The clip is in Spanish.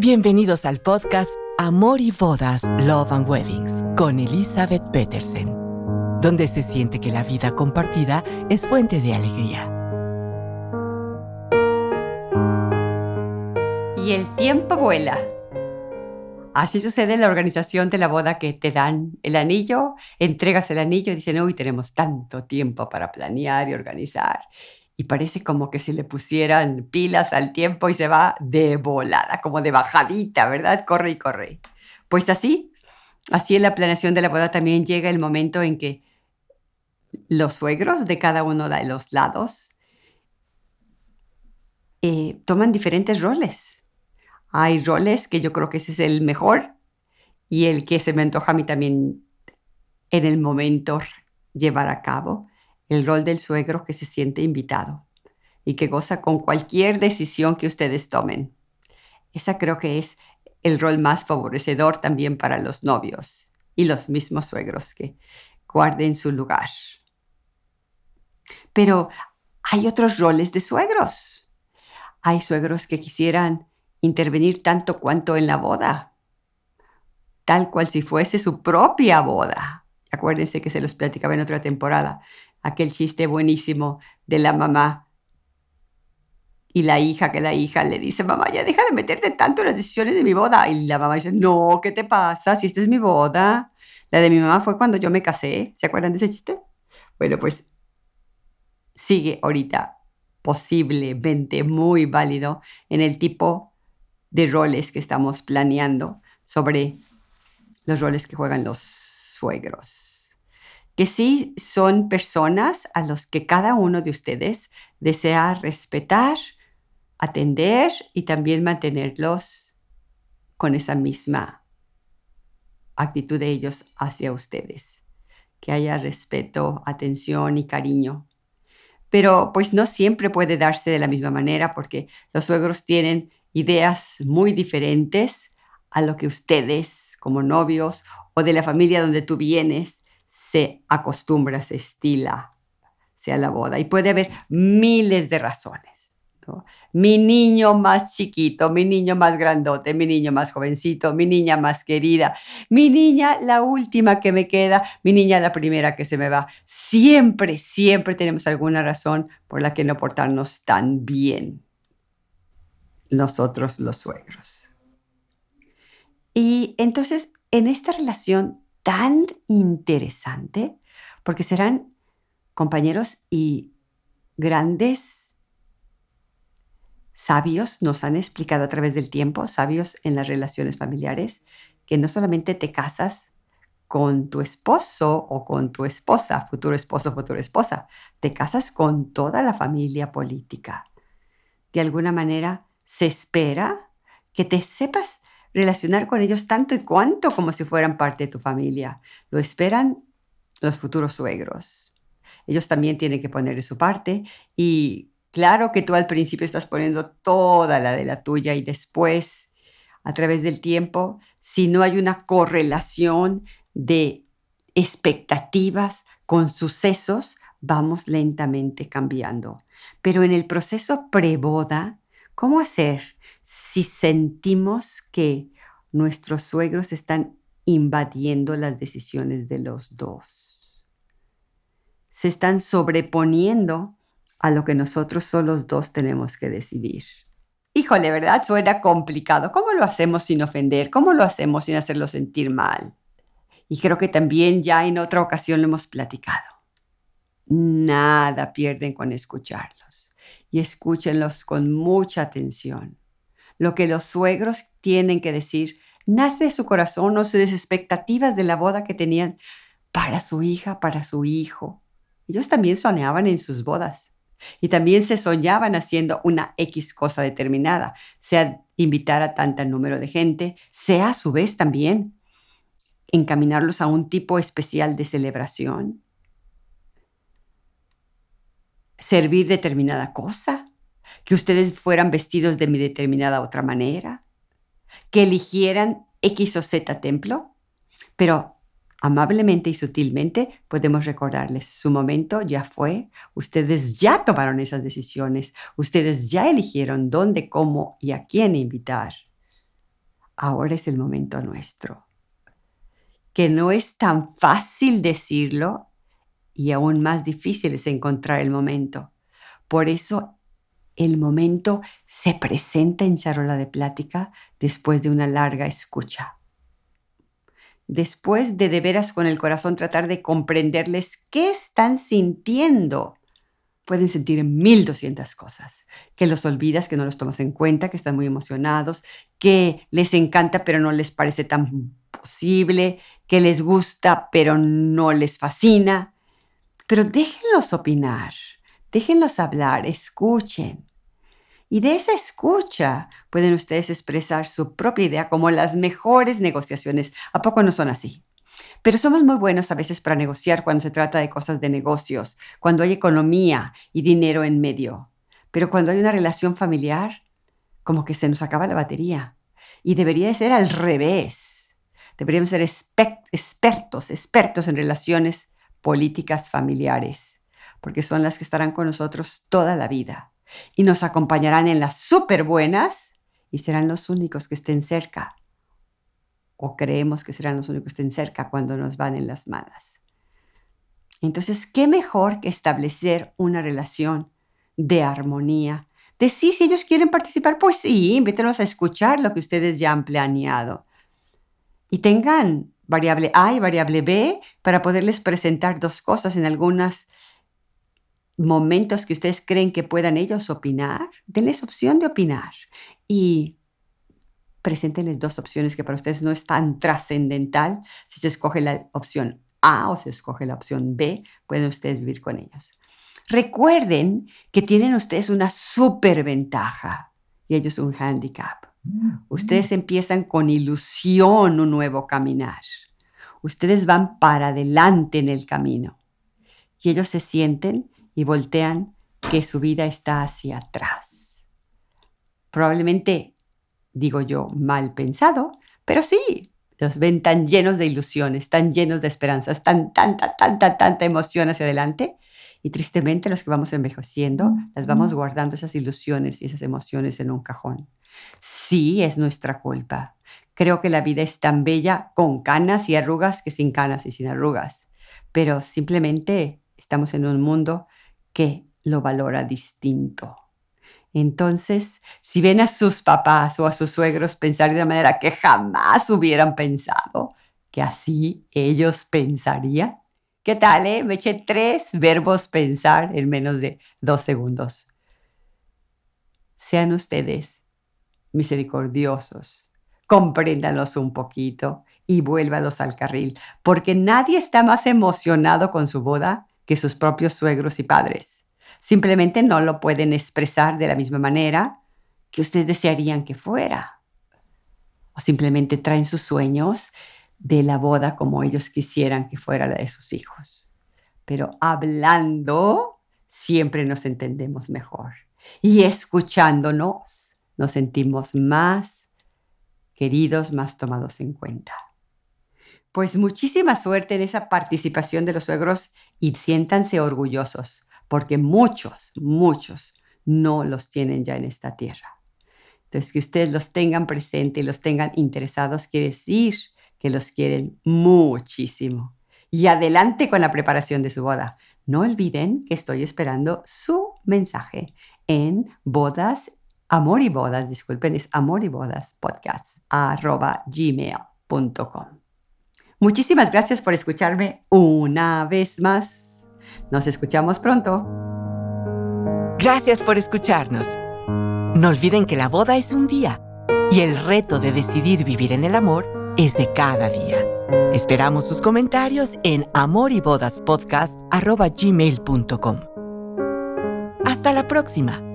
Bienvenidos al podcast Amor y Bodas, Love and Weddings con Elizabeth Petersen, donde se siente que la vida compartida es fuente de alegría. Y el tiempo vuela. Así sucede en la organización de la boda que te dan el anillo, entregas el anillo y dicen, uy, tenemos tanto tiempo para planear y organizar y parece como que si le pusieran pilas al tiempo y se va de volada, como de bajadita, ¿verdad? Corre y corre. Pues así, así en la planeación de la boda también llega el momento en que los suegros de cada uno de los lados eh, toman diferentes roles. Hay roles que yo creo que ese es el mejor y el que se me antoja a mí también en el momento llevar a cabo el rol del suegro que se siente invitado y que goza con cualquier decisión que ustedes tomen. Esa creo que es el rol más favorecedor también para los novios y los mismos suegros que guarden su lugar. Pero hay otros roles de suegros. Hay suegros que quisieran intervenir tanto cuanto en la boda, tal cual si fuese su propia boda. Acuérdense que se los platicaba en otra temporada aquel chiste buenísimo de la mamá y la hija, que la hija le dice, mamá, ya deja de meterte tanto en las decisiones de mi boda. Y la mamá dice, no, ¿qué te pasa? Si esta es mi boda. La de mi mamá fue cuando yo me casé. ¿Se acuerdan de ese chiste? Bueno, pues sigue ahorita posiblemente muy válido en el tipo de roles que estamos planeando sobre los roles que juegan los suegros que sí son personas a los que cada uno de ustedes desea respetar, atender y también mantenerlos con esa misma actitud de ellos hacia ustedes. Que haya respeto, atención y cariño. Pero pues no siempre puede darse de la misma manera porque los suegros tienen ideas muy diferentes a lo que ustedes como novios o de la familia donde tú vienes se acostumbra, se estila, sea la boda. Y puede haber miles de razones. Mi niño más chiquito, mi niño más grandote, mi niño más jovencito, mi niña más querida, mi niña la última que me queda, mi niña la primera que se me va. Siempre, siempre tenemos alguna razón por la que no portarnos tan bien nosotros los suegros. Y entonces, en esta relación tan interesante porque serán compañeros y grandes sabios, nos han explicado a través del tiempo, sabios en las relaciones familiares, que no solamente te casas con tu esposo o con tu esposa, futuro esposo, futura esposa, te casas con toda la familia política. De alguna manera se espera que te sepas relacionar con ellos tanto y cuanto como si fueran parte de tu familia. Lo esperan los futuros suegros. Ellos también tienen que poner de su parte y claro que tú al principio estás poniendo toda la de la tuya y después, a través del tiempo, si no hay una correlación de expectativas con sucesos, vamos lentamente cambiando. Pero en el proceso preboda, ¿cómo hacer si sentimos que nuestros suegros están invadiendo las decisiones de los dos. Se están sobreponiendo a lo que nosotros solos dos tenemos que decidir. Híjole, ¿verdad? Suena complicado. ¿Cómo lo hacemos sin ofender? ¿Cómo lo hacemos sin hacerlo sentir mal? Y creo que también ya en otra ocasión lo hemos platicado. Nada pierden con escucharlos y escúchenlos con mucha atención lo que los suegros tienen que decir. Nace de su corazón o sus expectativas de la boda que tenían para su hija, para su hijo. Ellos también soñaban en sus bodas y también se soñaban haciendo una X cosa determinada, sea invitar a tanto número de gente, sea a su vez también encaminarlos a un tipo especial de celebración, servir determinada cosa, que ustedes fueran vestidos de mi determinada otra manera, que eligieran X o Z templo, pero amablemente y sutilmente podemos recordarles, su momento ya fue, ustedes ya tomaron esas decisiones, ustedes ya eligieron dónde, cómo y a quién invitar. ahora es el momento nuestro. Que no es tan fácil decirlo y aún más difícil es encontrar el momento. Por eso el momento se presenta en charola de plática después de una larga escucha. Después de de veras con el corazón tratar de comprenderles qué están sintiendo pueden sentir mil doscientas cosas, que los olvidas, que no los tomas en cuenta, que están muy emocionados, que les encanta pero no les parece tan posible, que les gusta pero no les fascina. Pero déjenlos opinar, déjenlos hablar, escuchen. Y de esa escucha pueden ustedes expresar su propia idea como las mejores negociaciones. ¿A poco no son así? Pero somos muy buenos a veces para negociar cuando se trata de cosas de negocios, cuando hay economía y dinero en medio. Pero cuando hay una relación familiar, como que se nos acaba la batería. Y debería de ser al revés. Deberíamos ser expertos, expertos en relaciones políticas familiares, porque son las que estarán con nosotros toda la vida y nos acompañarán en las súper buenas y serán los únicos que estén cerca o creemos que serán los únicos que estén cerca cuando nos van en las malas. Entonces, ¿qué mejor que establecer una relación de armonía? De sí, si ellos quieren participar, pues sí, invítenlos a escuchar lo que ustedes ya han planeado. Y tengan variable A y variable B para poderles presentar dos cosas en algunos momentos que ustedes creen que puedan ellos opinar. Denles opción de opinar. Y preséntenles dos opciones que para ustedes no es tan trascendental. Si se escoge la opción A o se escoge la opción B, pueden ustedes vivir con ellos. Recuerden que tienen ustedes una superventaja y ellos un handicap. Ustedes empiezan con ilusión un nuevo caminar. Ustedes van para adelante en el camino. Y ellos se sienten y voltean que su vida está hacia atrás. Probablemente digo yo, mal pensado, pero sí, los ven tan llenos de ilusiones, tan llenos de esperanzas, tan, tanta, tanta, tanta emoción hacia adelante. Y tristemente los que vamos envejeciendo, las vamos guardando esas ilusiones y esas emociones en un cajón. Sí, es nuestra culpa. Creo que la vida es tan bella con canas y arrugas que sin canas y sin arrugas. Pero simplemente estamos en un mundo que lo valora distinto. Entonces, si ven a sus papás o a sus suegros pensar de una manera que jamás hubieran pensado, que así ellos pensarían. ¿Qué tal, eh? Me eché tres verbos pensar en menos de dos segundos. Sean ustedes misericordiosos, compréndanlos un poquito y vuélvalos al carril, porque nadie está más emocionado con su boda que sus propios suegros y padres simplemente no lo pueden expresar de la misma manera que ustedes desearían que fuera. O simplemente traen sus sueños de la boda como ellos quisieran que fuera la de sus hijos. Pero hablando, siempre nos entendemos mejor. Y escuchándonos, nos sentimos más queridos, más tomados en cuenta. Pues muchísima suerte en esa participación de los suegros y siéntanse orgullosos porque muchos, muchos no los tienen ya en esta tierra. Entonces, que ustedes los tengan presente y los tengan interesados quiere decir que los quieren muchísimo. Y adelante con la preparación de su boda. No olviden que estoy esperando su mensaje en bodas, amor y bodas, disculpen, es amor y bodas podcast arroba gmail.com. Muchísimas gracias por escucharme una vez más. Nos escuchamos pronto. Gracias por escucharnos. No olviden que la boda es un día y el reto de decidir vivir en el amor es de cada día. Esperamos sus comentarios en amorybodaspodcast.gmail.com. Hasta la próxima.